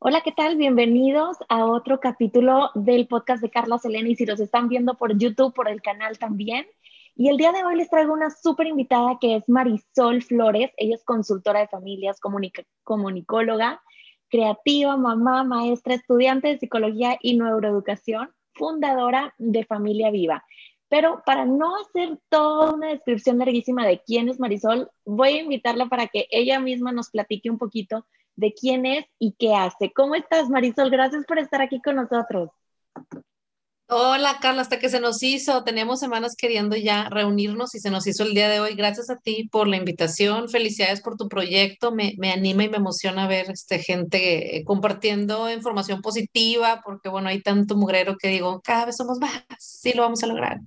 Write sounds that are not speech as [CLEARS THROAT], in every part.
Hola, ¿qué tal? Bienvenidos a otro capítulo del podcast de Carla Selena y si los están viendo por YouTube, por el canal también. Y el día de hoy les traigo una súper invitada que es Marisol Flores. Ella es consultora de familias, comunicóloga, creativa, mamá, maestra, estudiante de psicología y neuroeducación, fundadora de Familia Viva. Pero para no hacer toda una descripción larguísima de quién es Marisol, voy a invitarla para que ella misma nos platique un poquito de quién es y qué hace. ¿Cómo estás, Marisol? Gracias por estar aquí con nosotros. Hola, Carla, hasta que se nos hizo, teníamos semanas queriendo ya reunirnos y se nos hizo el día de hoy. Gracias a ti por la invitación, felicidades por tu proyecto, me, anima y me emociona ver este, gente eh, compartiendo información positiva, porque bueno, hay tanto mugrero que digo, cada vez somos más, sí lo vamos a lograr.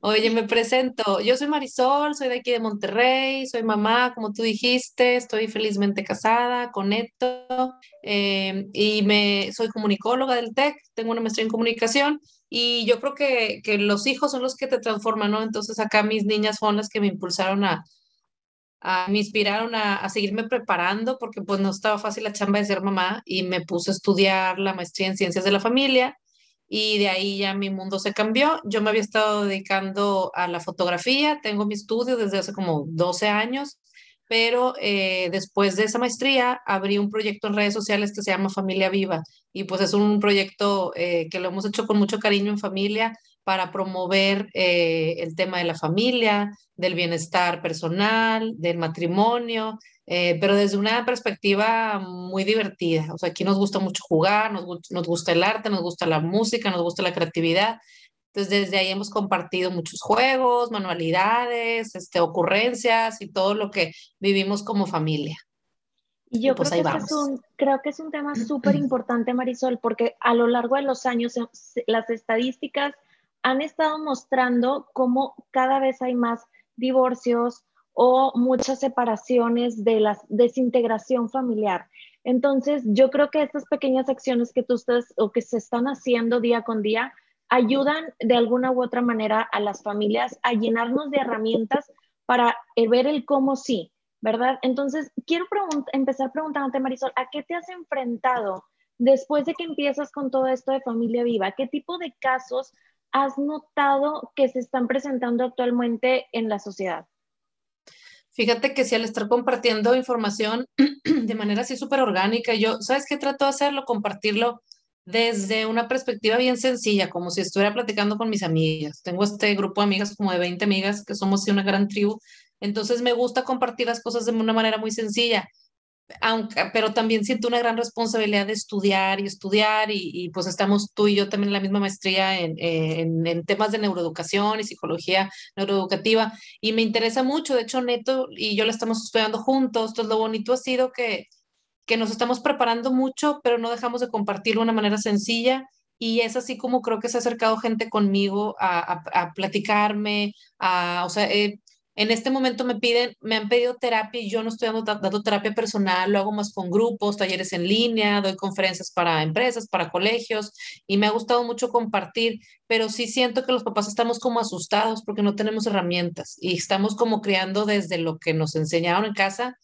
Oye, me presento. Yo soy Marisol, soy de aquí de Monterrey, soy mamá, como tú dijiste, estoy felizmente casada con Neto eh, y me, soy comunicóloga del TEC, tengo una maestría en comunicación y yo creo que, que, los hijos son los que te transforman, ¿no? Entonces acá mis niñas son las que me impulsaron a, a me inspiraron a, a, seguirme preparando porque pues no estaba fácil la chamba de ser mamá y me puse a estudiar la maestría en ciencias de la familia y de ahí ya mi mundo se cambió. Yo me había estado dedicando a la fotografía, tengo mi estudio desde hace como 12 años, pero eh, después de esa maestría abrí un proyecto en redes sociales que se llama Familia Viva y pues es un proyecto eh, que lo hemos hecho con mucho cariño en familia para promover eh, el tema de la familia, del bienestar personal, del matrimonio, eh, pero desde una perspectiva muy divertida. O sea, aquí nos gusta mucho jugar, nos, nos gusta el arte, nos gusta la música, nos gusta la creatividad. Entonces, desde ahí hemos compartido muchos juegos, manualidades, este, ocurrencias y todo lo que vivimos como familia. Y yo pues creo, que es un, creo que es un tema [CLEARS THROAT] súper importante, Marisol, porque a lo largo de los años las estadísticas han estado mostrando cómo cada vez hay más divorcios o muchas separaciones de la desintegración familiar. Entonces, yo creo que estas pequeñas acciones que tú estás o que se están haciendo día con día ayudan de alguna u otra manera a las familias a llenarnos de herramientas para ver el cómo sí, ¿verdad? Entonces, quiero empezar preguntándote, Marisol, ¿a qué te has enfrentado después de que empiezas con todo esto de familia viva? ¿Qué tipo de casos has notado que se están presentando actualmente en la sociedad? Fíjate que si al estar compartiendo información [CLEARS THROAT] de manera así súper orgánica, yo, ¿sabes qué trato de hacerlo? Compartirlo desde una perspectiva bien sencilla, como si estuviera platicando con mis amigas. Tengo este grupo de amigas, como de 20 amigas, que somos una gran tribu. Entonces me gusta compartir las cosas de una manera muy sencilla aunque, pero también siento una gran responsabilidad de estudiar y estudiar y, pues estamos tú y yo también en la misma maestría en, en, temas de neuroeducación y psicología neuroeducativa y me interesa mucho, de hecho Neto y yo la estamos estudiando juntos, entonces lo bonito ha sido que, que nos estamos preparando mucho, pero no dejamos de compartirlo de una manera sencilla y es así como creo que se ha acercado gente conmigo a, a, platicarme, a, o sea, en este momento me piden, me han pedido terapia y yo no estoy dando, terapia personal, lo hago más con grupos, talleres en línea, doy conferencias para empresas, para colegios y me ha gustado mucho compartir, pero sí siento que los papás estamos como asustados porque no tenemos herramientas y estamos como criando desde lo que nos enseñaron en casa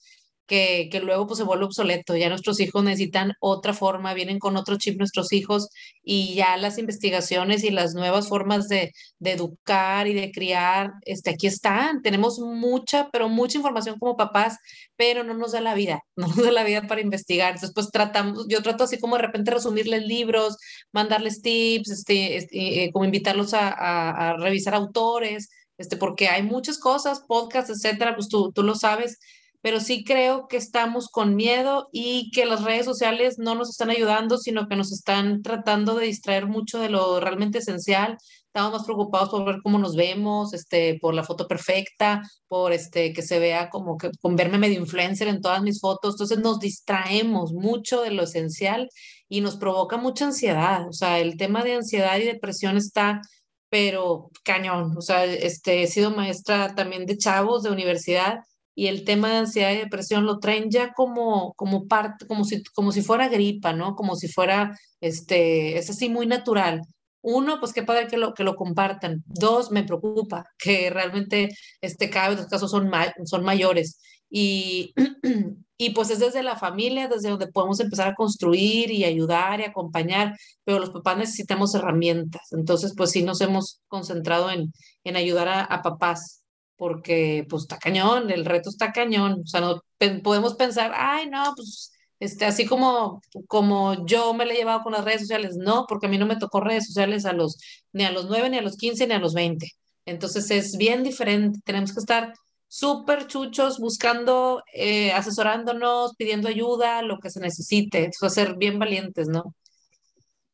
que, que, luego pues se vuelve obsoleto. Ya nuestros hijos necesitan otra forma, vienen con otro chip nuestros hijos y ya las investigaciones y las nuevas formas de, de, educar y de criar, este, aquí están. Tenemos mucha, pero mucha información como papás, pero no nos da la vida, [LAUGHS] no nos da la vida para investigar. Después tratamos, yo trato así como de repente resumirles libros, mandarles tips, este, este eh, como invitarlos a, a, a, revisar autores, este, porque hay muchas cosas, podcasts, etcétera, pues tú, tú lo sabes pero sí creo que estamos con miedo y que las redes sociales no nos están ayudando, sino que nos están tratando de distraer mucho de lo realmente esencial. Estamos más preocupados por ver cómo nos vemos, este, por la foto perfecta, por este, que se vea como que con verme medio influencer en todas mis fotos. Entonces nos distraemos mucho de lo esencial y nos provoca mucha ansiedad. O sea, el tema de ansiedad y depresión está pero cañón. O sea, este, he sido maestra también de chavos de universidad y el tema de ansiedad y depresión lo traen ya como, como parte, como si, como si fuera gripa, ¿no? Como si fuera, este, es así muy natural. Uno, pues qué padre que lo, que lo compartan. Dos, me preocupa [LAUGHS] que realmente este, cada vez los casos son, son mayores. Y, [CLEARS THROAT] y pues es desde la familia, desde donde podemos empezar a construir y ayudar y acompañar, pero los papás necesitamos herramientas. Entonces, pues sí nos hemos concentrado en, en ayudar a papás, porque pues está cañón, el reto está cañón. O sea, no podemos pensar, ay, no, pues este, así como, como yo me la he llevado con las redes sociales, no, porque a mí no me tocó redes sociales a los, ni a los 9, ni a los 15, ni a los 20. Entonces es bien diferente, tenemos que estar súper chuchos, buscando, eh, asesorándonos, pidiendo ayuda, lo que se necesite, eso ser bien valientes, ¿no?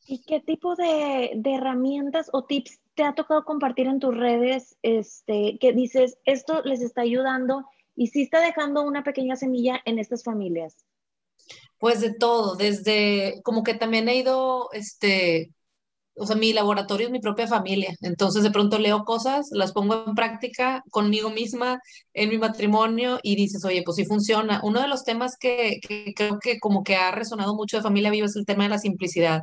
¿Y qué tipo de, de, herramientas o tips te ha tocado compartir en tus redes este, que dices, esto les está ayudando y sí está dejando una pequeña semilla en estas familias? Pues de todo, desde como que también he ido este, o sea, mi laboratorio es mi propia familia. Entonces, de pronto leo cosas, las pongo en práctica conmigo misma, en mi matrimonio, y dices, oye, pues sí funciona. Uno de los temas que, creo que como que ha resonado mucho de Familia Viva es el tema de la simplicidad.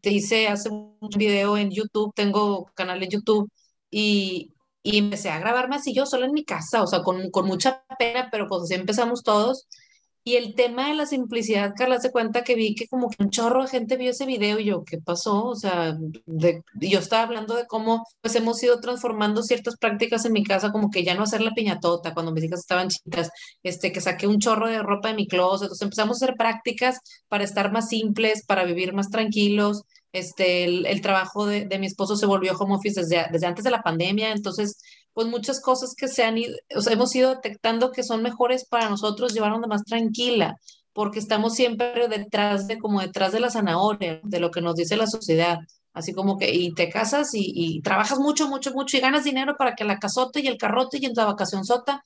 Te hice hace un video en YouTube, tengo canal en YouTube, y, y empecé a grabarme así yo sola en mi casa, o sea, con, con mucha pena, pero pues así empezamos todos. Y el tema de la simplicidad, Carla, se cuenta que vi que como que un chorro de gente vio ese video y yo, ¿qué pasó? O sea, de, yo estaba hablando de cómo pues hemos ido transformando ciertas prácticas en mi casa, como que ya no hacer la piñatota cuando mis hijas estaban chicas, este, que saqué un chorro de ropa de mi closet, entonces empezamos a hacer prácticas para estar más simples, para vivir más tranquilos, este, el, trabajo de, de, mi esposo se volvió home office desde, desde antes de la pandemia, entonces pues muchas cosas que se han ido, hemos ido detectando que son mejores para nosotros llevarnos más tranquila, porque estamos siempre detrás de, como detrás de la zanahoria, de lo que nos dice la sociedad. Así como que, y te casas y, trabajas mucho, mucho, mucho y ganas dinero para que la casote y el carrote y en la vacación sota,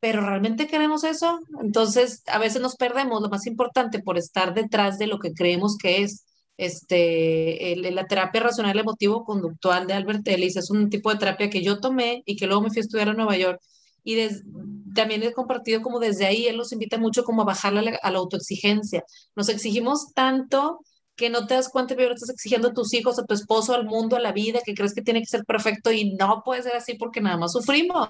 pero ¿realmente queremos eso? Entonces, a veces nos perdemos lo más importante por estar detrás de lo que creemos que es este, la terapia racional emotivo conductual de Albert Ellis es un tipo de terapia que yo tomé y que luego me fui a estudiar a Nueva York y también he compartido como desde ahí, él nos invita mucho como a bajar a la, autoexigencia. Nos exigimos tanto que no te das cuenta, pero estás exigiendo a tus hijos, a tu esposo, al mundo, a la vida, que crees que tiene que ser perfecto y no puede ser así porque nada más sufrimos.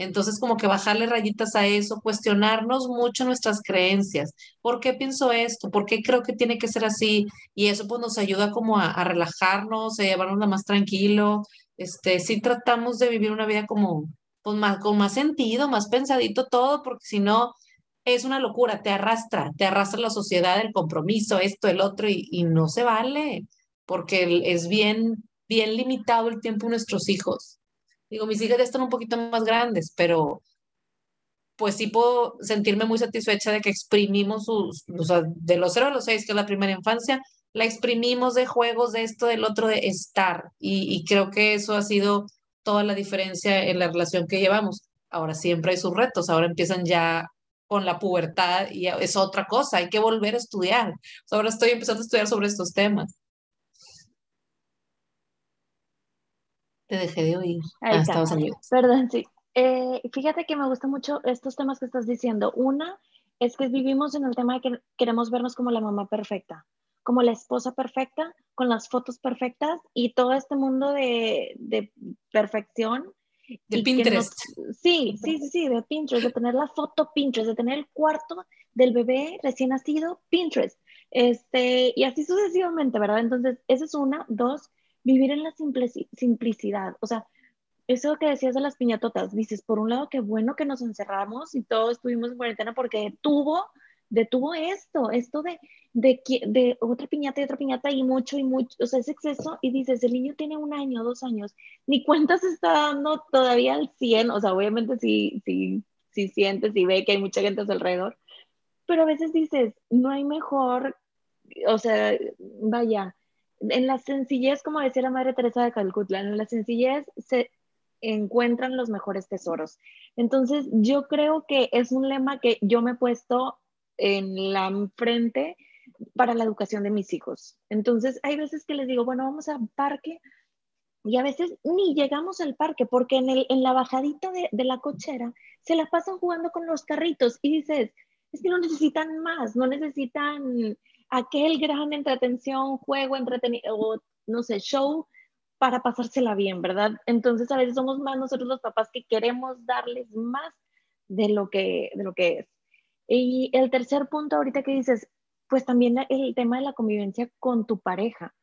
Entonces, como que bajarle rayitas a eso, cuestionarnos mucho nuestras creencias. ¿Por qué pienso esto? ¿Por qué creo que tiene que ser así? Y eso pues nos ayuda como a, relajarnos, a llevarnos más tranquilo. Este, sí tratamos de vivir una vida como, pues más, con más sentido, más pensadito todo, porque si no, es una locura, te arrastra, te arrastra la sociedad, el compromiso, esto, el otro, y, y no se vale, porque es bien, bien limitado el tiempo de nuestros hijos. Digo, mis hijas ya están un poquito más grandes, pero pues sí puedo sentirme muy satisfecha de que exprimimos sus, o sea, de los 0 a los 6, que es la primera infancia, la exprimimos de juegos, de esto, del otro, de estar. Y, y creo que eso ha sido toda la diferencia en la relación que llevamos. Ahora siempre hay sus retos, ahora empiezan ya con la pubertad y es otra cosa, hay que volver a estudiar. Ahora estoy empezando a estudiar sobre estos temas. Te dejé de oír. Ahí ah, Perdón, sí. Eh, fíjate que me gustan mucho estos temas que estás diciendo. Una es que vivimos en el tema de que queremos vernos como la mamá perfecta, como la esposa perfecta, con las fotos perfectas y todo este mundo de, de perfección. De Pinterest. sí, sí, sí, sí, de Pinterest, de tener la foto Pinterest, de tener el cuarto del bebé recién nacido Pinterest. Este, y así sucesivamente, ¿verdad? Entonces, esa es una. Dos, vivir en la simplicidad. O sea, eso que decías de las piñatotas, dices, por un lado, qué bueno que nos encerramos y todos estuvimos en cuarentena porque detuvo, detuvo esto, esto de, de, de otra piñata y otra piñata y mucho y mucho, o sea, es exceso y dices, el niño tiene un año, dos años, ni cuenta se está dando todavía al 100, o sea, obviamente sí, sí, sí sientes y ve que hay mucha gente a su alrededor, pero a veces dices, no hay mejor, o sea, vaya, en la sencillez, como decía la Madre Teresa de Calcuta, en la sencillez se encuentran los mejores tesoros. Entonces, yo creo que es un lema que yo me he puesto en la frente para la educación de mis hijos. Entonces, hay veces que les digo, bueno, vamos al parque y a veces ni llegamos al parque porque en, el, en la bajadita de, de la cochera se la pasan jugando con los carritos y dices, es que no necesitan más, no necesitan aquel gran entretención, juego, entretenido, no sé, show para pasársela bien, ¿verdad? Entonces a veces somos más nosotros los papás que queremos darles más de lo que, de lo que es. Y el tercer punto ahorita que dices, pues también el tema de la convivencia con tu pareja.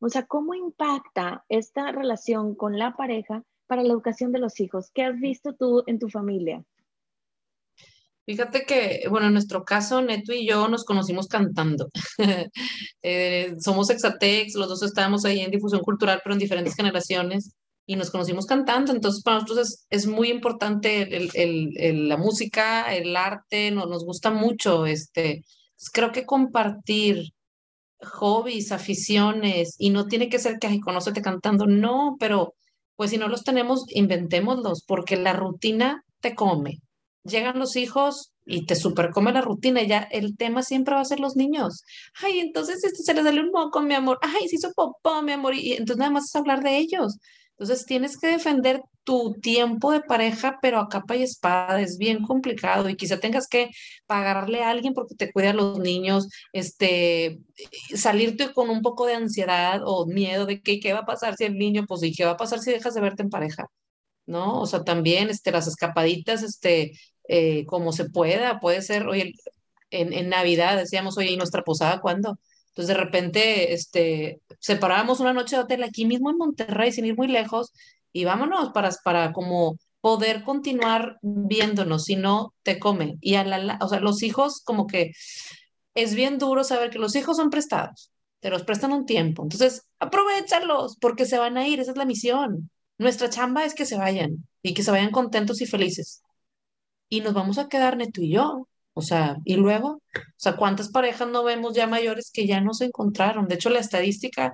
O sea, ¿cómo impacta esta relación con la pareja para la educación de los hijos? ¿Qué has visto tú en tu familia? Fíjate que, bueno, en nuestro caso, Neto y yo nos conocimos cantando. [LAUGHS] Eh, somos exatex, los dos estábamos ahí en difusión cultural, pero en diferentes generaciones, y nos conocimos cantando. Entonces, para nosotros es, muy importante la música, el arte, no, nos gusta mucho. Este, creo que compartir hobbies, aficiones, y no tiene que ser que, ay, conócete cantando, no, pero pues si no los tenemos, inventémoslos, porque la rutina te come llegan los hijos y te supercome la rutina, ya el tema siempre va a ser los niños. Ay, entonces este, se les sale un moco, mi amor. Ay, se hizo popó, mi amor. Y entonces nada más es hablar de ellos. Entonces tienes que defender tu tiempo de pareja, pero a capa y espada es bien complicado y quizá tengas que pagarle a alguien porque te cuida a los niños, este, salirte con un poco de ansiedad o miedo de que qué va a pasar si el niño, pues y qué va a pasar si dejas de verte en pareja. ¿No? O sea, también este, las escapaditas, este, eh, como se pueda, puede ser, oye, en, en, Navidad decíamos, oye, ¿y nuestra posada cuándo? Entonces de repente, este, separábamos una noche de hotel aquí mismo en Monterrey, sin ir muy lejos, y vámonos para, para como poder continuar viéndonos, si no, te comen. Y a o sea, los hijos como que es bien duro saber que los hijos son prestados, te los prestan un tiempo, entonces aprovechalos porque se van a ir, esa es la misión. Nuestra chamba es que se vayan y que se vayan contentos y felices. Y nos vamos a quedar Neto y yo. O sea, y luego, o sea, ¿cuántas parejas no vemos ya mayores que ya no se encontraron? De hecho, la estadística,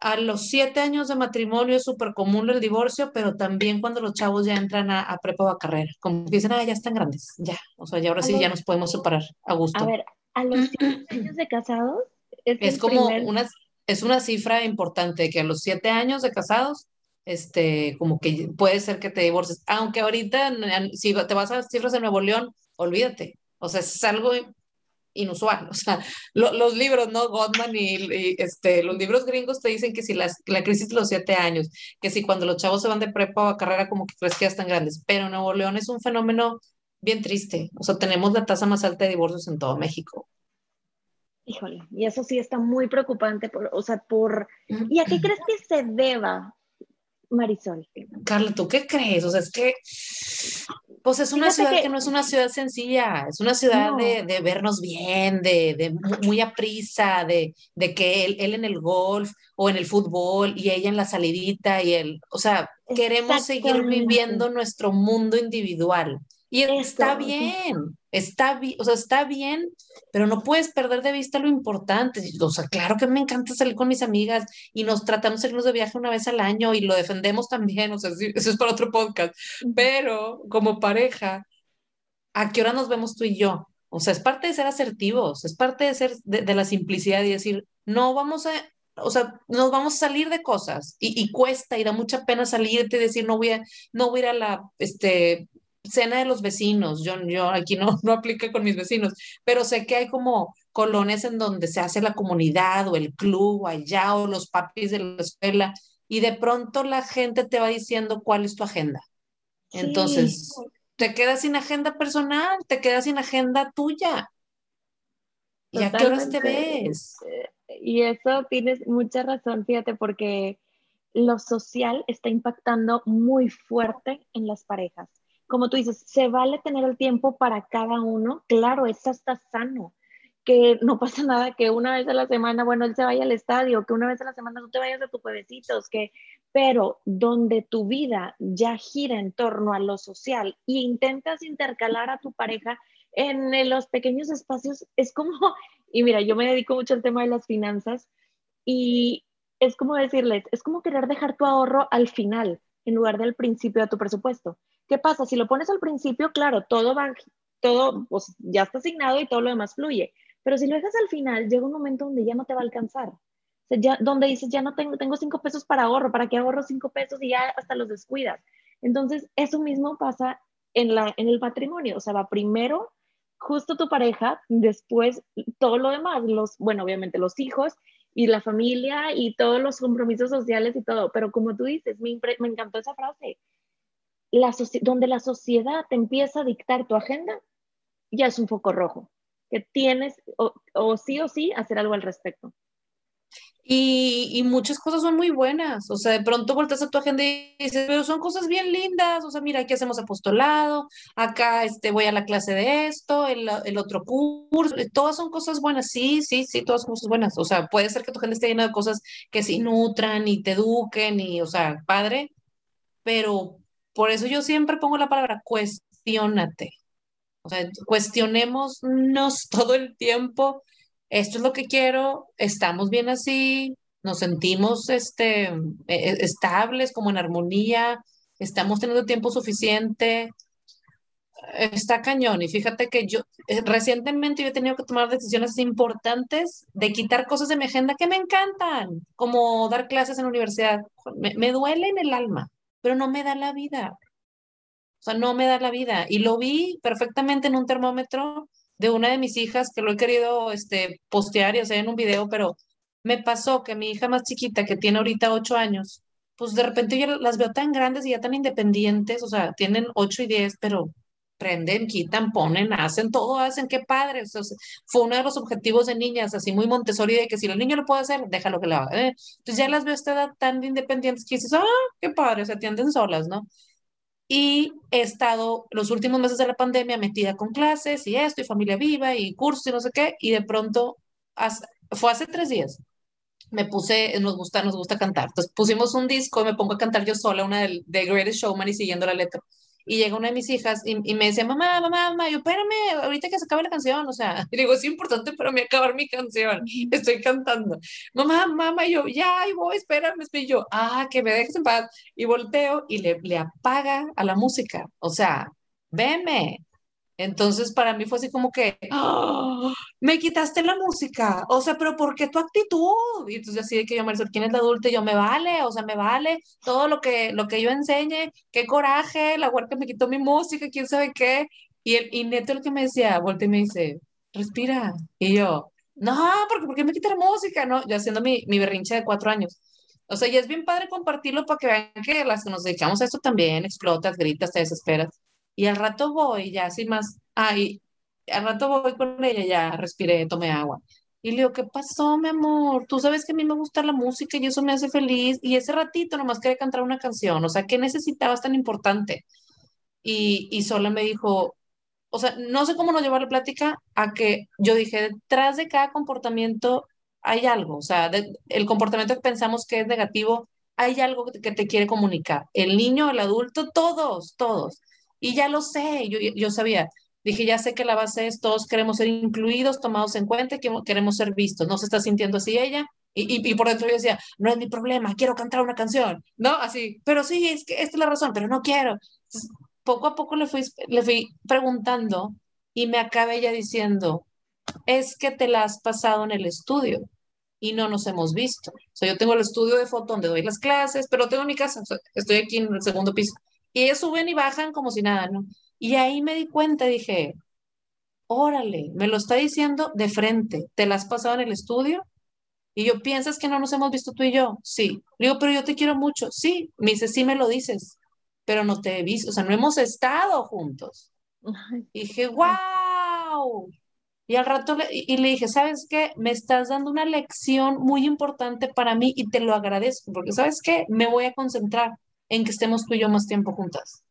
a los siete años de matrimonio es súper común el divorcio, pero también cuando los chavos ya entran a, prepa o a carrera, como dicen, ah, ya están grandes, ya, o sea, ya ahora sí ya nos podemos separar a gusto. A ver, a los siete [CLEARS THROAT] años de casados es, como una, es una cifra importante que a los siete años de casados este, como que puede ser que te divorcies, aunque ahorita si te vas a cifras de Nuevo León, olvídate, o sea, es algo inusual, [LAUGHS] o sea, los libros, ¿no? Goldman y, este, los libros gringos te dicen que si la crisis de los siete años, que si cuando los chavos se van de prepa o a carrera como que crees que ya están grandes, pero Nuevo León es un fenómeno bien triste, o sea, tenemos la tasa más alta de divorcios en todo México. Híjole, y eso sí está muy preocupante, por, o sea, por... ¿Y a qué crees que se deba? Marisol. Carla, ¿tú qué crees? O sea, es que, pues es una ciudad que... no es una ciudad sencilla, es una ciudad de, vernos bien, de, de muy a prisa, de, de que él, él, en el golf o en el fútbol y ella en la salidita y él, o sea, queremos seguir viviendo nuestro mundo individual. Y está bien, está bien, o sea, está bien, pero no puedes perder de vista lo importante. O sea, claro que me encanta salir con mis amigas y nos tratamos de irnos de viaje una vez al año y lo defendemos también, o sea, eso es para otro podcast, pero como pareja, ¿a qué hora nos vemos tú y yo? O sea, es parte de ser asertivos, es parte de ser de, la simplicidad y decir, no vamos a, o sea, nos vamos a salir de cosas y, y, cuesta y da mucha pena salirte y decir, no voy a, no voy a ir a la, este, cena de los vecinos, yo, yo aquí no, [LAUGHS] no aplica con mis vecinos, pero sé que hay como colonias en donde se hace la comunidad o el club o allá o los papis de la escuela y de pronto la gente te va diciendo cuál es tu agenda. Entonces, te quedas sin agenda personal, te quedas sin agenda tuya. ¿Y a qué horas te ves? Y eso tienes mucha razón, fíjate, porque lo social está impactando muy fuerte en las parejas como tú dices, se vale tener el tiempo para cada uno. Claro, eso está sano. Que no pasa nada que una vez a la semana, bueno, él se vaya al estadio, que una vez a la semana tú te vayas a tus juevesitos, que, pero donde tu vida ya gira en torno a lo social e intentas intercalar a tu pareja en los pequeños espacios, es como, [LAUGHS] y mira, yo me dedico mucho al tema de las finanzas y es como decirles, es como querer dejar tu ahorro al final en lugar del principio de tu presupuesto. ¿Qué pasa? Si lo pones al principio, claro, todo va, todo pues, ya está asignado y todo lo demás fluye. Pero si lo dejas al final, llega un momento donde ya no te va a alcanzar. O sea, ya, donde dices, ya no tengo, tengo cinco pesos para ahorro, ¿para qué ahorro cinco pesos y ya hasta los descuidas? Entonces, eso mismo pasa en, la, en el patrimonio. O sea, va primero justo tu pareja, después todo lo demás, los, bueno, obviamente los hijos y la familia y todos los compromisos sociales y todo. Pero como tú dices, me, me encantó esa frase la donde la sociedad te empieza a dictar tu agenda, ya es un foco rojo, que tienes o, sí o sí hacer algo al respecto. Y, muchas cosas son muy buenas. O sea, de pronto volteas a tu agenda y dices, pero son cosas bien lindas. O sea, mira, aquí hacemos apostolado, acá este, voy a la clase de esto, el, el otro curso. Todas son cosas buenas. Sí, sí, sí, todas son cosas buenas. O sea, puede ser que tu agenda esté llena de cosas que se nutran y te eduquen y, o sea, padre. Pero por eso yo siempre pongo la palabra cuestionate. O sea, cuestionémonos [LAUGHS] todo el tiempo. Esto es lo que quiero, estamos bien así, nos sentimos este, e, e, estables, como en armonía, estamos teniendo tiempo suficiente. Está cañón. Y fíjate que yo eh, recientemente yo he tenido que tomar decisiones importantes de quitar cosas de mi agenda que me encantan, como dar clases en la universidad. Me, me duele en el alma, pero no me da la vida. O sea, no me da la vida. Y lo vi perfectamente en un termómetro de una de mis hijas que lo he querido este, postear y hacer en un video, pero me pasó que mi hija más chiquita, que tiene ahorita ocho años, pues de repente yo las veo tan grandes y ya tan independientes, o sea, tienen ocho y diez, pero prenden, quitan, ponen, hacen todo, hacen, qué padre. fue uno de los objetivos de niñas, así muy Montessori, de que si el niño lo puede hacer, déjalo que lo haga. ¿eh? Entonces ya las veo a esta edad tan independientes que dices, ah, qué padre, se atienden solas, ¿no? y he estado los últimos meses de la pandemia metida con clases y esto, y familia viva, y cursos y no sé qué, y de pronto, fue hace tres días, me puse, nos gusta, nos gusta cantar, entonces pusimos un disco me pongo a cantar yo sola una del The Greatest Showman y siguiendo la letra y llega una de mis hijas y, me decía, mamá, mamá, mamá, yo espérame, ahorita que se acabe la canción, o sea, y [LAUGHS] digo, es importante para mí acabar mi canción, estoy cantando. Mamá, mamá, yo, ya, ahí voy, espérame, y yo, ah, que me dejes en paz, y volteo y le, le apaga a la música, o sea, veme, entonces, para mí fue así como que, ¡Ah! me quitaste la música, o sea, pero ¿por qué tu actitud? Y entonces así de que yo, Marisol, ¿quién es la adulta? Y yo, me vale, o sea, me vale todo lo que, lo que yo enseñe, qué coraje, la huerca me quitó mi música, quién sabe qué. Y, el, y Neto el que me decía, voltea y me dice, respira. Y yo, no, porque ¿por qué me quita la música? No, yo haciendo mi, mi berrinche de cuatro años. O sea, y es bien padre compartirlo para que vean que las que nos dedicamos a esto también explotas, gritas, te desesperas. Y al rato voy, ya así más, ay, al rato voy con ella, ya respiré, tomé agua. Y le digo, ¿qué pasó, mi amor? Tú sabes que a mí me gusta la música y eso me hace feliz. Y ese ratito nomás quería cantar una canción. O sea, ¿qué necesitabas tan importante? Y, y sola me dijo, o sea, no sé cómo nos llevó la plática a que yo dije, detrás de cada comportamiento hay algo. O sea, el comportamiento que pensamos que es negativo, hay algo que te quiere comunicar. El niño, el adulto, todos, todos. Y ya lo sé, yo, yo sabía. Dije, ya sé que la base es todos queremos ser incluidos, tomados en cuenta, que queremos ser vistos. ¿No se está sintiendo así ella? Y, por dentro yo decía, no es mi problema, quiero cantar una canción, ¿no? Así, pero sí, es que esta es la razón, pero no quiero. poco a poco le fui, le fui preguntando y me acabé ella diciendo, es que te la has pasado en el estudio y no nos hemos visto. O sea, yo tengo el estudio de foto donde doy las clases, pero tengo mi casa, estoy aquí en el segundo piso. Y ellos suben y bajan como si nada, ¿no? Y ahí me di cuenta, dije, órale, me lo está diciendo de frente, ¿te la has pasado en el estudio? Y yo, ¿piensas que no nos hemos visto tú y yo? Sí. Le digo, pero yo te quiero mucho. Sí. Me dice, sí me lo dices, pero no te he visto, o sea, no hemos estado juntos. Y dije, wow. Y al rato le, y le dije, ¿sabes qué? Me estás dando una lección muy importante para mí y te lo agradezco, porque ¿sabes qué? Me voy a concentrar en que estemos tú y yo más tiempo juntas.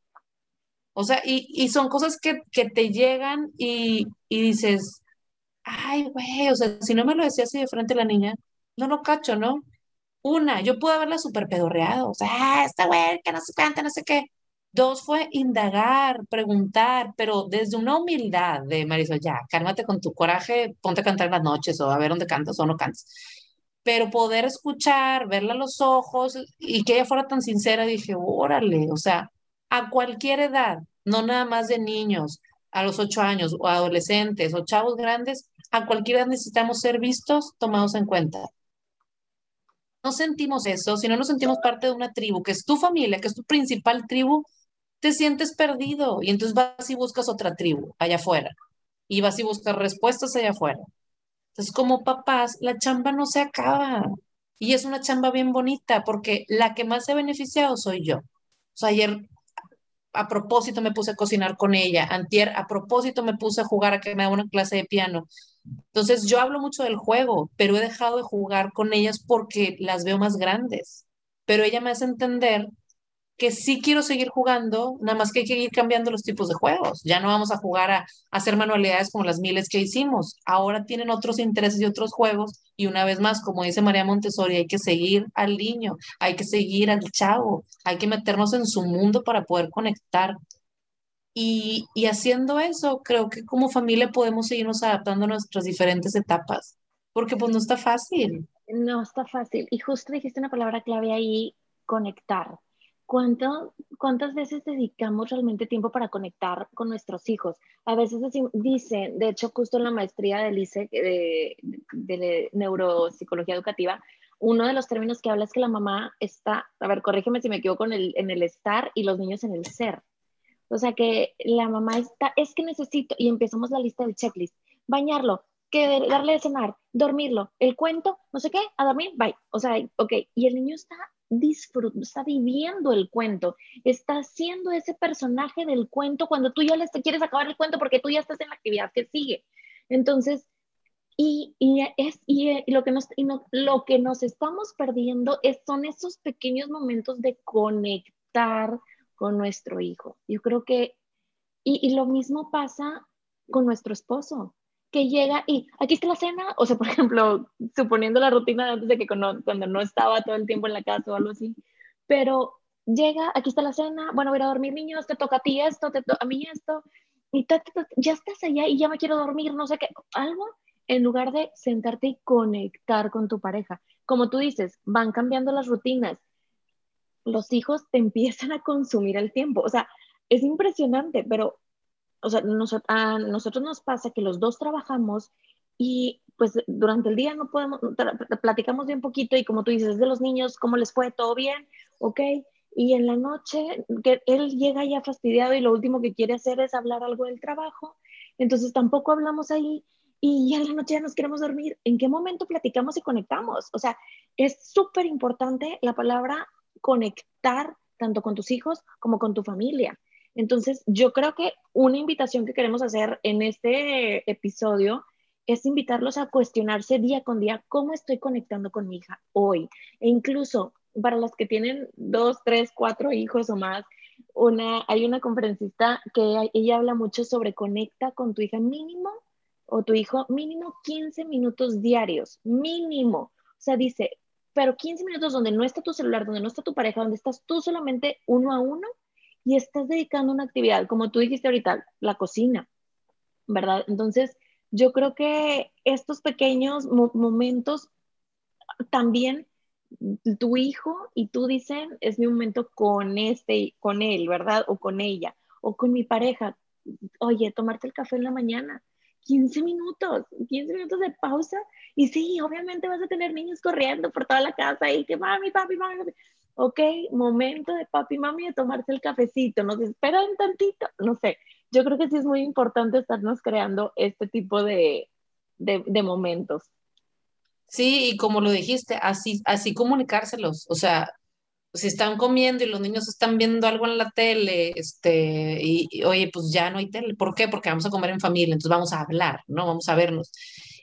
O sea, y, y son cosas que, que te llegan y, y, dices, ay, güey, o sea, si no me lo decía así de frente la niña, no lo cacho, ¿no? Una, yo pude haberla súper pedorreado, o sea, ah, esta güey, que no se canta, no sé qué. Dos fue indagar, preguntar, pero desde una humildad de Marisol, ya, cálmate con tu coraje, ponte a cantar las noches o a ver dónde cantas o no cantas pero poder escuchar, verla a los ojos y que ella fuera tan sincera, dije, órale, o sea, a cualquier edad, no nada más de niños, a los ocho años, o adolescentes, o chavos grandes, a cualquier edad necesitamos ser vistos, tomados en cuenta. No sentimos eso, si no nos sentimos parte de una tribu, que es tu familia, que es tu principal tribu, te sientes perdido y entonces vas y buscas otra tribu allá afuera y vas y buscas respuestas allá afuera. Entonces, como papás, la chamba no se acaba. Y es una chamba bien bonita porque la que más se ha beneficiado soy yo. O sea, ayer a propósito me puse a cocinar con ella, antier a propósito me puse a jugar a que me haga una clase de piano. Entonces yo hablo mucho del juego, pero he dejado de jugar con ellas porque las veo más grandes. Pero ella me hace entender que sí quiero seguir jugando, nada más que hay que ir cambiando los tipos de juegos. Ya no vamos a jugar a, hacer manualidades como las miles que hicimos. Ahora tienen otros intereses y otros juegos. Y una vez más, como dice María Montessori, hay que seguir al niño, hay que seguir al chavo, hay que meternos en su mundo para poder conectar. Y, y haciendo eso, creo que como familia podemos seguirnos adaptando a nuestras diferentes etapas, porque pues no está fácil. No está fácil. Y justo dijiste una palabra clave ahí, conectar ¿Cuánto, ¿cuántas veces dedicamos realmente tiempo para conectar con nuestros hijos? A veces dicen, de hecho, justo en la maestría del ICE de, neuropsicología educativa, uno de los términos que habla es que la mamá está, a ver, corrígeme si me equivoco en el, en el estar y los niños en el ser. O sea que la mamá está, es que necesito, y empezamos la lista del checklist, bañarlo, que darle de cenar, dormirlo, el cuento, no sé qué, a dormir, bye. O sea, ok, y el niño está disfrutando, está viviendo el cuento, está haciendo ese personaje del cuento cuando tú ya le quieres acabar el cuento porque tú ya estás en la actividad que sigue. Entonces, y, es, y, lo, que nos, lo que nos estamos perdiendo es, son esos pequeños momentos de conectar con nuestro hijo. Yo creo que, y, y lo mismo pasa con nuestro esposo que llega y aquí está la cena, o sea, por ejemplo, suponiendo la rutina de antes de que cuando, no estaba todo el tiempo en la casa o algo así, pero llega, aquí está la cena, bueno, voy a dormir niños, te toca a ti esto, te a mí esto, y ya estás allá y ya me quiero dormir, no sé qué, algo en lugar de sentarte y conectar con tu pareja. Como tú dices, van cambiando las rutinas, los hijos te [LAUGHS] empiezan a consumir el tiempo, o sea, es impresionante, pero o sea, a nosotros nos pasa que los dos trabajamos y pues durante el día no podemos, platicamos bien poquito y como tú dices, de los niños, ¿cómo les fue? ¿Todo bien? ¿Ok? Y en la noche, que él llega ya fastidiado y lo último que quiere hacer es hablar algo del trabajo, entonces tampoco hablamos ahí y ya en la noche ya nos queremos dormir. ¿En qué momento platicamos y conectamos? O sea, es súper importante la palabra conectar tanto con tus hijos como con tu familia. Entonces, yo creo que una invitación que queremos hacer en este episodio es invitarlos a cuestionarse día con día cómo estoy conectando con mi hija hoy. E incluso para las que tienen dos, tres, cuatro hijos o más, una, hay una conferencista que ella habla mucho sobre conecta con tu hija mínimo o tu hijo mínimo 15 minutos diarios, mínimo. O sea, dice, pero 15 minutos donde no está tu celular, donde no está tu pareja, donde estás tú solamente uno a uno y estás dedicando una actividad, como tú dijiste ahorita, la cocina, ¿verdad? Entonces, yo creo que estos pequeños momentos también tu hijo y tú dicen, es mi momento con este, con él, ¿verdad? O con ella, o con mi pareja. Oye, tomarte el café en la mañana, 15 minutos, 15 minutos de pausa. Y sí, obviamente vas a tener niños corriendo por toda la casa y que mami, papi, mami, papi ok, momento de papi y mami de tomarse el cafecito, nos esperan tantito, no sé. Yo creo que sí es muy importante estarnos creando este tipo de, de, momentos. Sí, y como lo dijiste, así, así comunicárselos. O sea, si están comiendo y los niños están viendo algo en la tele, este, y, y, oye, pues ya no hay tele. ¿Por qué? Porque vamos a comer en familia, entonces vamos a hablar, ¿no? Vamos a vernos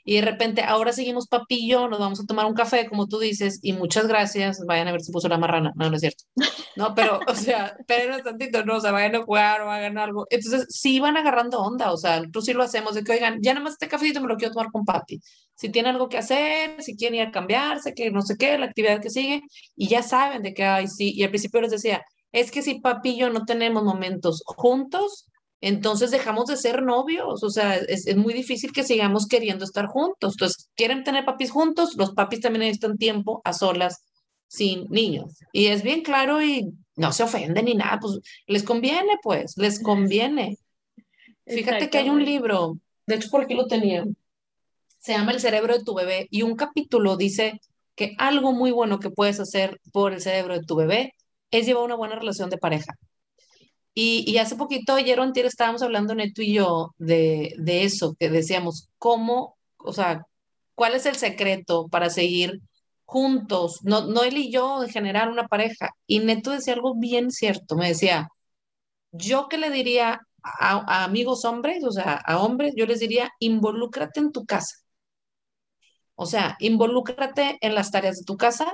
y de repente ahora seguimos papillo, nos vamos a tomar un café, como tú dices, y muchas gracias, vayan a ver si puso la marrana, no, no es cierto. No, pero, o [LAUGHS] sea, pero tantito, no, o sea, vayan a jugar o hagan algo. Entonces, sí van agarrando onda, o sea, tú sí lo hacemos, de que, oigan, ya nada más este cafecito me lo quiero tomar con papi. Si tiene algo que hacer, si quieren ir a cambiarse, que no sé qué, la actividad que sigue, y ya saben de que, ay, sí, y al principio les decía, es que si papi y yo no tenemos momentos juntos, entonces dejamos de ser novios, o sea, es, muy difícil que sigamos queriendo estar juntos. Entonces, quieren tener papis juntos, los papis también necesitan tiempo a solas sin niños. Y es bien claro y no se ofenden ni nada, pues les conviene, pues, les conviene. [LAUGHS] Fíjate que hay un libro, de hecho por aquí lo tenía, se llama El cerebro de tu bebé y un capítulo dice que algo muy bueno que puedes hacer por el cerebro de tu bebé es llevar una buena relación de pareja. Y, hace poquito, ayer estábamos hablando Neto y yo de, eso, que decíamos, ¿cómo, o sea, cuál es el secreto para seguir juntos? No, no él y yo, de generar una pareja. Y Neto decía algo bien cierto, me decía, yo que le diría a, amigos hombres, o sea, a hombres, yo les diría, involúcrate en tu casa. O sea, involúcrate en las tareas de tu casa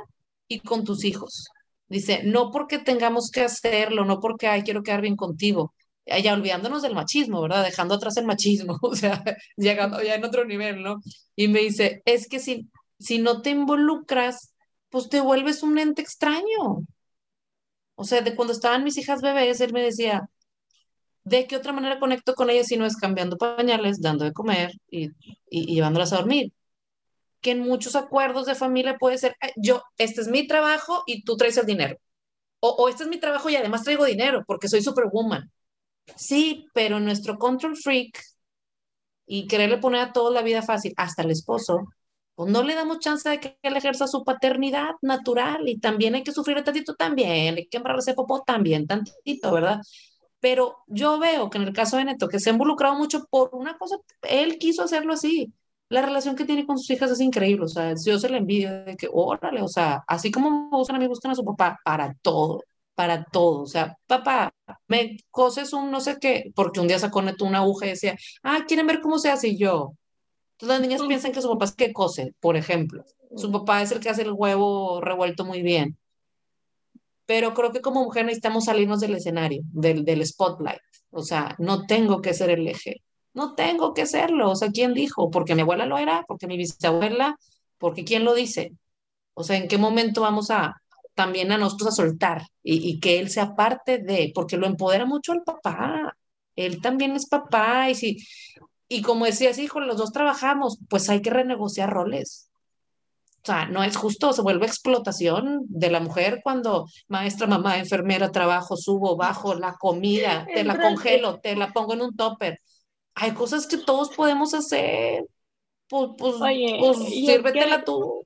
y con tus hijos. Dice, no porque tengamos que hacerlo, no porque, ay, quiero quedar bien contigo, ya olvidándonos del machismo, ¿verdad? Dejando atrás el machismo, [LAUGHS] o sea, llegando ya en otro nivel, ¿no? Y me dice, es que si, si no te involucras, pues te vuelves un ente extraño. O sea, de cuando estaban mis hijas bebés, él me decía, ¿de qué otra manera conecto con ellas si no es cambiando pañales, dando de comer y, y, llevándolas a dormir? Que en muchos acuerdos de familia puede ser, yo, este es mi trabajo y tú traes el dinero. O, o este es mi trabajo y además traigo dinero porque soy superwoman. Sí, pero nuestro control freak y quererle poner a toda la vida fácil, hasta el esposo, pues no le damos chance de que él ejerza su paternidad natural y también hay que sufrir tantito también, hay que embarrarse popó también, tantito, ¿verdad? Pero yo veo que en el caso de Neto, que se ha involucrado mucho por una cosa, él quiso hacerlo así. La relación que tiene con sus hijas es increíble, o sea, yo se le envidio de que, órale, o sea, así como me gustan a mí, gustan a su papá, para todo para todo. O sea, papá, me coses un no sé qué, porque un día sacó Neto una aguja y decía, ah, ¿quieren ver cómo se hace? Y yo. Entonces las niñas piensan que su papá es que cose, por ejemplo. Su papá es el que hace el huevo revuelto muy bien. Pero creo que como mujer necesitamos salirnos del escenario, del, del spotlight. O sea, no tengo que ser el eje. No tengo que serlo. O sea, ¿quién dijo? Porque mi abuela lo era, porque mi bisabuela, porque ¿quién lo dice? O sea, ¿en qué momento vamos a, también a nosotros a soltar y, que él sea parte de, porque lo empodera mucho al papá. Él también es papá y si, y como decías, hijo, los dos trabajamos, pues hay que renegociar roles. O sea, no es justo, se vuelve explotación de la mujer cuando maestra, mamá, enfermera, trabajo, subo, bajo, la comida, te la congelo, te la pongo en un topper. Hay cosas que todos podemos hacer. Pues, pues, pues sírvetela tú.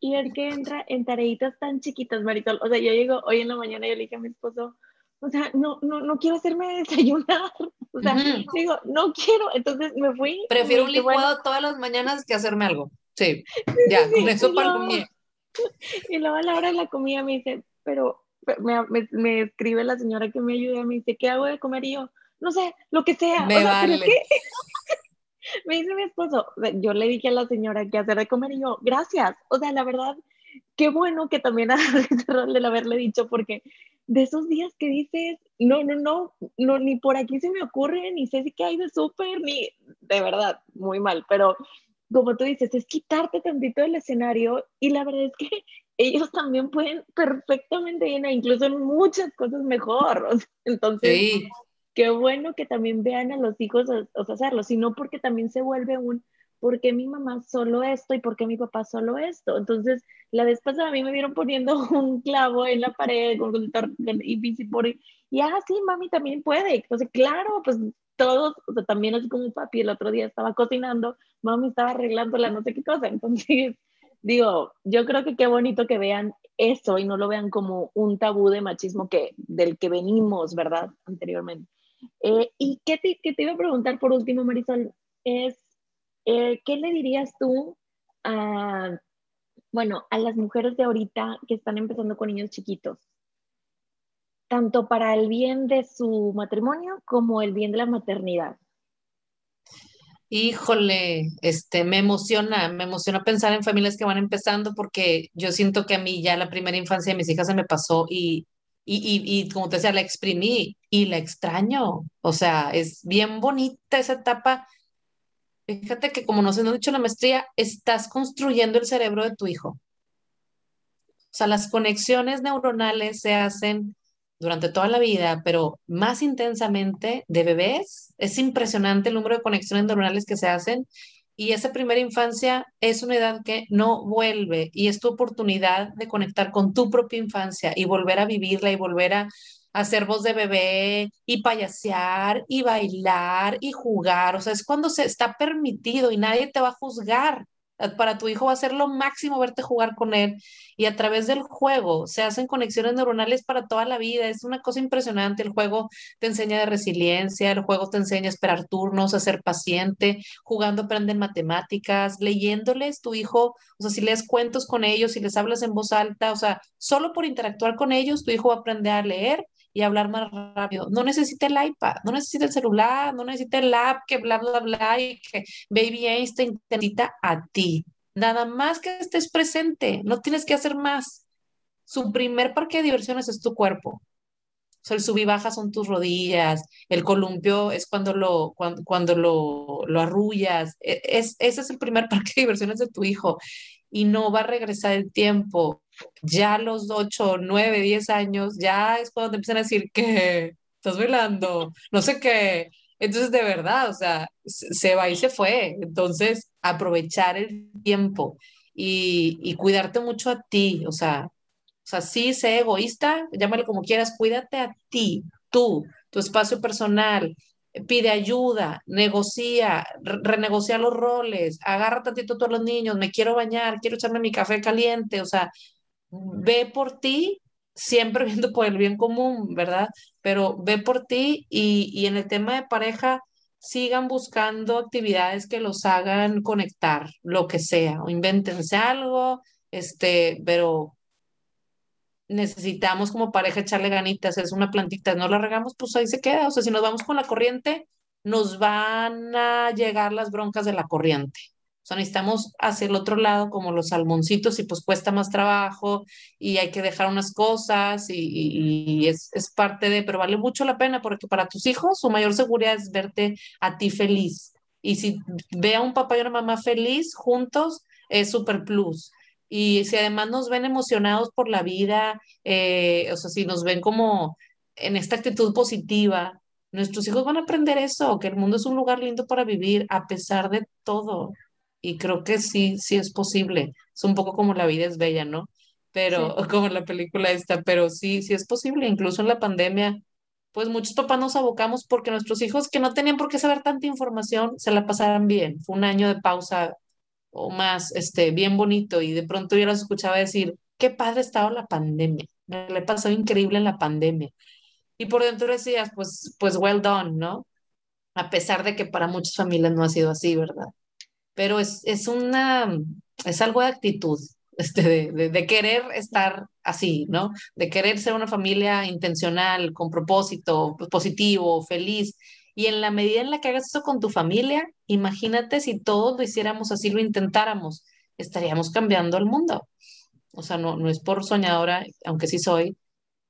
Y el que entra en tareitas tan chiquitas, Marisol. O sea, yo llego hoy en la mañana y yo le dije a mi esposo, o sea, no, no, no quiero hacerme [LAUGHS] desayunar. O sea, digo, no quiero. Entonces me fui. Prefiero un licuado todas las mañanas que hacerme algo. Sí, [LAUGHS] ya, con eso para comer. [LAUGHS] Y luego a la hora de la comida me dice, pero me, me, me, escribe la señora que me ayuda, me dice, ¿qué hago de comer? Y yo, no sé, lo que sea. Me vale. [LAUGHS] me dice mi esposo, yo le dije a la señora que hacer de comer y yo, gracias. O sea, la verdad, qué bueno que también [LAUGHS] ese rol de haberle dicho, porque de esos días que dices, no, no, no, no, ni por aquí se me ocurre, ni sé si qué hay de súper, ni de verdad, muy mal, pero como tú dices, es quitarte tantito del escenario y la verdad es que [LAUGHS] ellos también pueden perfectamente llenar, incluso en muchas cosas mejor. Entonces, sí qué bueno que también vean a los hijos hacerlo, sino porque también se vuelve un, ¿por qué mi mamá solo esto y por qué mi papá solo esto? Entonces, la vez pasada a mí me vieron poniendo [LAUGHS] un clavo en la pared con, y por y ah, sí, mami también puede. Entonces, claro, pues todos, o sea, también así como papi, el otro día estaba cocinando, mami estaba arreglando la no sé qué cosa. Entonces, [LAUGHS] digo, yo creo que qué bonito que vean eso y no lo vean como un tabú de machismo que, del que venimos, ¿verdad? Anteriormente. Eh, y qué te, te, iba a preguntar por último, Marisol, es, eh, ¿qué le dirías tú a, bueno, a las mujeres de ahorita que están empezando con niños chiquitos? Tanto para el bien de su matrimonio como el bien de la maternidad. Híjole, este, me emociona, me emociona pensar en familias que van empezando porque yo siento que a mí ya la primera infancia de mis hijas se me pasó y y, y, como te decía, la exprimí y la extraño. O sea, es bien bonita esa etapa. Fíjate que como nos hemos dicho en la maestría, estás construyendo el cerebro de tu hijo. O sea, las conexiones neuronales se hacen durante toda la vida, pero más intensamente de bebés. Es impresionante el número de conexiones neuronales que se hacen y esa primera infancia es una edad que no vuelve y es tu oportunidad de conectar con tu propia infancia y volver a vivirla y volver a hacer voz de bebé y payasear y bailar y jugar. O sea, es cuando se está permitido y nadie te va a juzgar. Para tu hijo va a ser lo máximo verte jugar con él y a través del juego se hacen conexiones neuronales para toda la vida. Es una cosa impresionante. El juego te enseña de resiliencia, el juego te enseña a esperar turnos, a ser paciente, jugando aprenden matemáticas, leyéndoles tu hijo, o sea, si lees cuentos con ellos, si les hablas en voz alta, o sea, solo por interactuar con ellos, tu hijo va a aprender a leer y hablar más rápido. No necesita el iPad, no necesita el celular, no necesita el app que bla, bla, bla, y que Baby Einstein necesita a ti. Nada más que estés presente, no tienes que hacer más. Su primer parque de diversiones es tu cuerpo. O sea, el sub y baja son tus rodillas, el columpio es cuando lo, cuando, cuando lo, lo arrullas. E, es, ese es el primer [LAUGHS] parque de diversiones de tu hijo y no va a regresar el tiempo. Ya a los 8, 9, 10 años, ya es cuando te empiezan a decir que estás bailando, no sé qué. Entonces, de verdad, o sea, se va y se fue. Entonces, aprovechar el tiempo y, y cuidarte mucho a ti, o sea, o sea, sí, sé egoísta, llámalo como quieras, cuídate a ti, tú, tu espacio personal, pide ayuda, negocia, renegocia los roles, agarra tantito todos los niños, me quiero bañar, quiero echarme mi café caliente, o sea, ve por ti, siempre [LAUGHS] viendo por el bien común, ¿verdad? Pero ve por ti y, y en el tema de pareja, sigan buscando actividades que los hagan conectar, lo que sea, o invéntense algo, este, pero necesitamos como pareja echarle ganitas, es una plantita, no la regamos, pues ahí se queda. O sea, si nos vamos con la corriente, nos van a llegar las broncas de la corriente. O sea, necesitamos hacia el otro lado como los salmoncitos y pues cuesta más trabajo y hay que dejar unas cosas y, es, es, parte de, pero vale mucho la pena porque para tus hijos su mayor seguridad es verte a ti feliz. Y si ve a un papá y una mamá feliz juntos, es super plus. Y si además nos ven emocionados por la vida, eh, o sea, si nos ven como en esta actitud positiva, nuestros hijos van a aprender eso, que el mundo es un lugar lindo para vivir a pesar de todo. Y creo que sí, sí es posible. Es un poco como la vida es bella, ¿no? Pero, [LAUGHS] como la película esta, pero sí, sí es posible. Incluso en la pandemia, pues muchos papás nos abocamos porque nuestros hijos que no tenían por qué saber tanta información, se la pasaran bien. Fue un año de pausa o más, este, bien bonito, y de pronto yo los escuchaba decir, qué padre estaba la pandemia, me le pasó increíble en la pandemia. Y por dentro decías, pues, pues well done, ¿no? A pesar de que para muchas familias no ha sido así, ¿verdad? Pero es, es una, es algo de actitud, [LAUGHS] este, de, de, querer estar así, ¿no? De querer ser una familia intencional, con propósito, positivo, feliz. Y en la medida en la que hagas eso con tu familia, imagínate si todos lo hiciéramos así, lo intentáramos, estaríamos cambiando el mundo. O sea, no, no es por soñadora, aunque sí soy,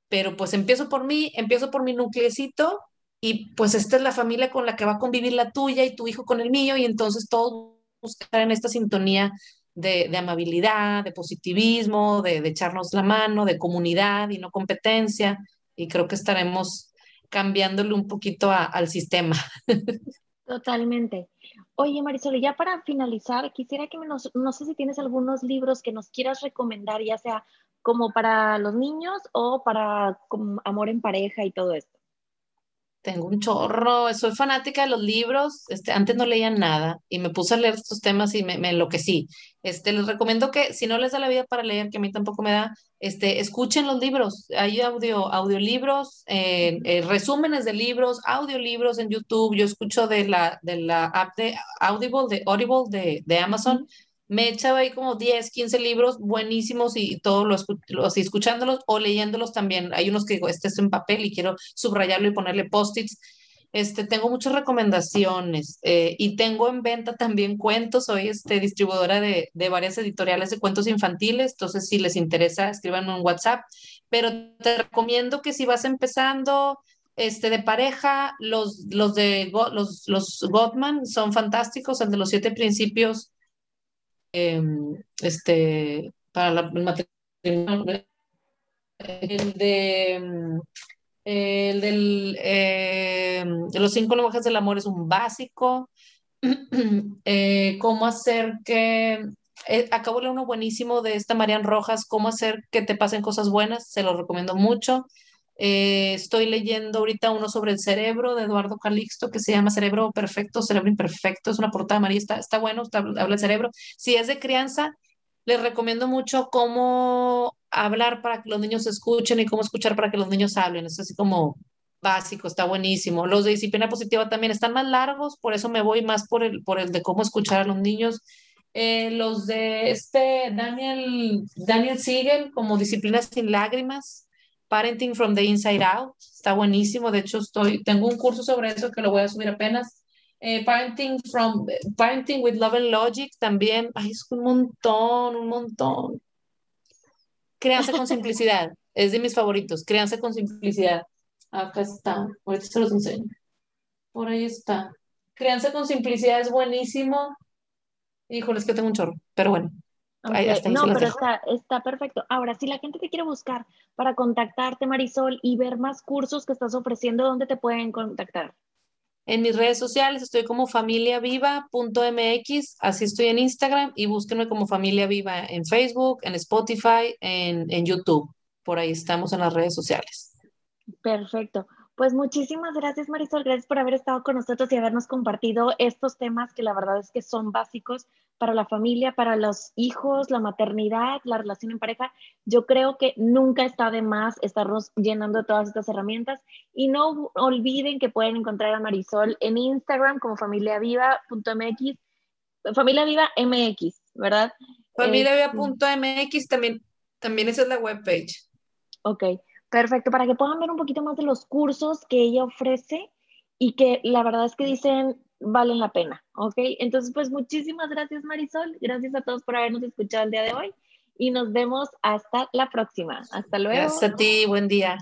pero pues empiezo por mí, empiezo por mi nucleecito y pues esta es la familia con la que va a convivir la tuya y tu hijo con el mío y entonces todos buscar en esta sintonía de, amabilidad, de positivismo, de, de, echarnos la mano, de comunidad y no competencia y creo que estaremos cambiándole un poquito al sistema. Totalmente. Oye, Marisol, ya para finalizar, quisiera que nos, no sé si tienes algunos libros que nos quieras recomendar, ya sea como para los niños o para amor en pareja y todo esto. Tengo un chorro, soy fanática de los libros, este, antes no leía nada y me puse a leer estos temas y me, me enloquecí. Este, les recomiendo que si no les da la vida para leer, que a mí tampoco me da, este, escuchen los libros, hay audio, audiolibros, eh, eh, resúmenes de libros, audiolibros en YouTube, yo escucho de la, de la app de Audible, de Audible de, de Amazon, me he echado ahí como 10, 15 libros buenísimos y, todos los, los escuchándolos o leyéndolos también. Hay unos que digo, este es en papel y quiero subrayarlo y ponerle post-its. Este, tengo muchas recomendaciones eh, y tengo en venta también cuentos. Soy este, distribuidora de, de, varias editoriales de cuentos infantiles, entonces si les interesa, escríbanme un WhatsApp. Pero te recomiendo que si vas empezando este, de pareja, los, los de los, los Gottman son fantásticos, el de los siete principios Em, este, para el matrimonio, el de el del, em, los cinco lenguajes del amor es un básico. [CLEARS THROAT] Eh, cómo hacer que eh, acabo de uno buenísimo de esta Marian Rojas, cómo hacer que te pasen cosas buenas, se lo recomiendo mucho. Eh, estoy leyendo ahorita uno sobre el cerebro de Eduardo Calixto que se llama Cerebro Perfecto, Cerebro Imperfecto. Es una portada amarilla, está, bueno, habla del cerebro. Si es de crianza, les recomiendo mucho cómo hablar para que los niños escuchen y cómo escuchar para que los niños hablen. Es así como básico, está buenísimo. Los de disciplina positiva también están más largos, por eso me voy más por el, por el de cómo escuchar a los niños. Eh, los de este Daniel, Daniel Siegel, como disciplina sin lágrimas, Parenting from the Inside Out. Está buenísimo. De hecho, estoy, tengo un curso sobre eso que lo voy a subir apenas. Eh, parenting from Parenting with Love and Logic también. Ay, es un montón, un montón. Crianza con simplicidad. [LAUGHS] Es de mis favoritos. Crianza con simplicidad. Acá está. Ahorita se los enseño. Por ahí está. Crianza con simplicidad es buenísimo. Híjole, es que tengo un chorro. Pero bueno no, pero está, está perfecto. Ahora, si la gente te quiere buscar para contactarte, Marisol, y ver más cursos que estás ofreciendo, ¿dónde te pueden contactar? En mis redes sociales estoy como familiaviva.mx, así estoy en Instagram y búsquenme como Familia Viva en Facebook, en Spotify, en, en YouTube. Por ahí estamos en las redes sociales. Perfecto. Pues muchísimas gracias Marisol, gracias por haber estado con nosotros y habernos compartido estos temas que la verdad es que son básicos para la familia, para los hijos, la maternidad, la relación en pareja. Yo creo que nunca está de más estarnos llenando de todas estas herramientas y no olviden que pueden encontrar a Marisol en Instagram como familiaviva.mx, familia viva MX, ¿verdad? Familiaviva.mx también, también esa es la webpage. Ok. Perfecto, para que puedan ver un poquito más de los cursos que ella ofrece y que la verdad es que dicen valen la pena, ¿ok? Entonces, pues muchísimas gracias Marisol, gracias a todos por habernos escuchado el día de hoy y nos vemos hasta la próxima. Hasta luego. Gracias a ti, buen día.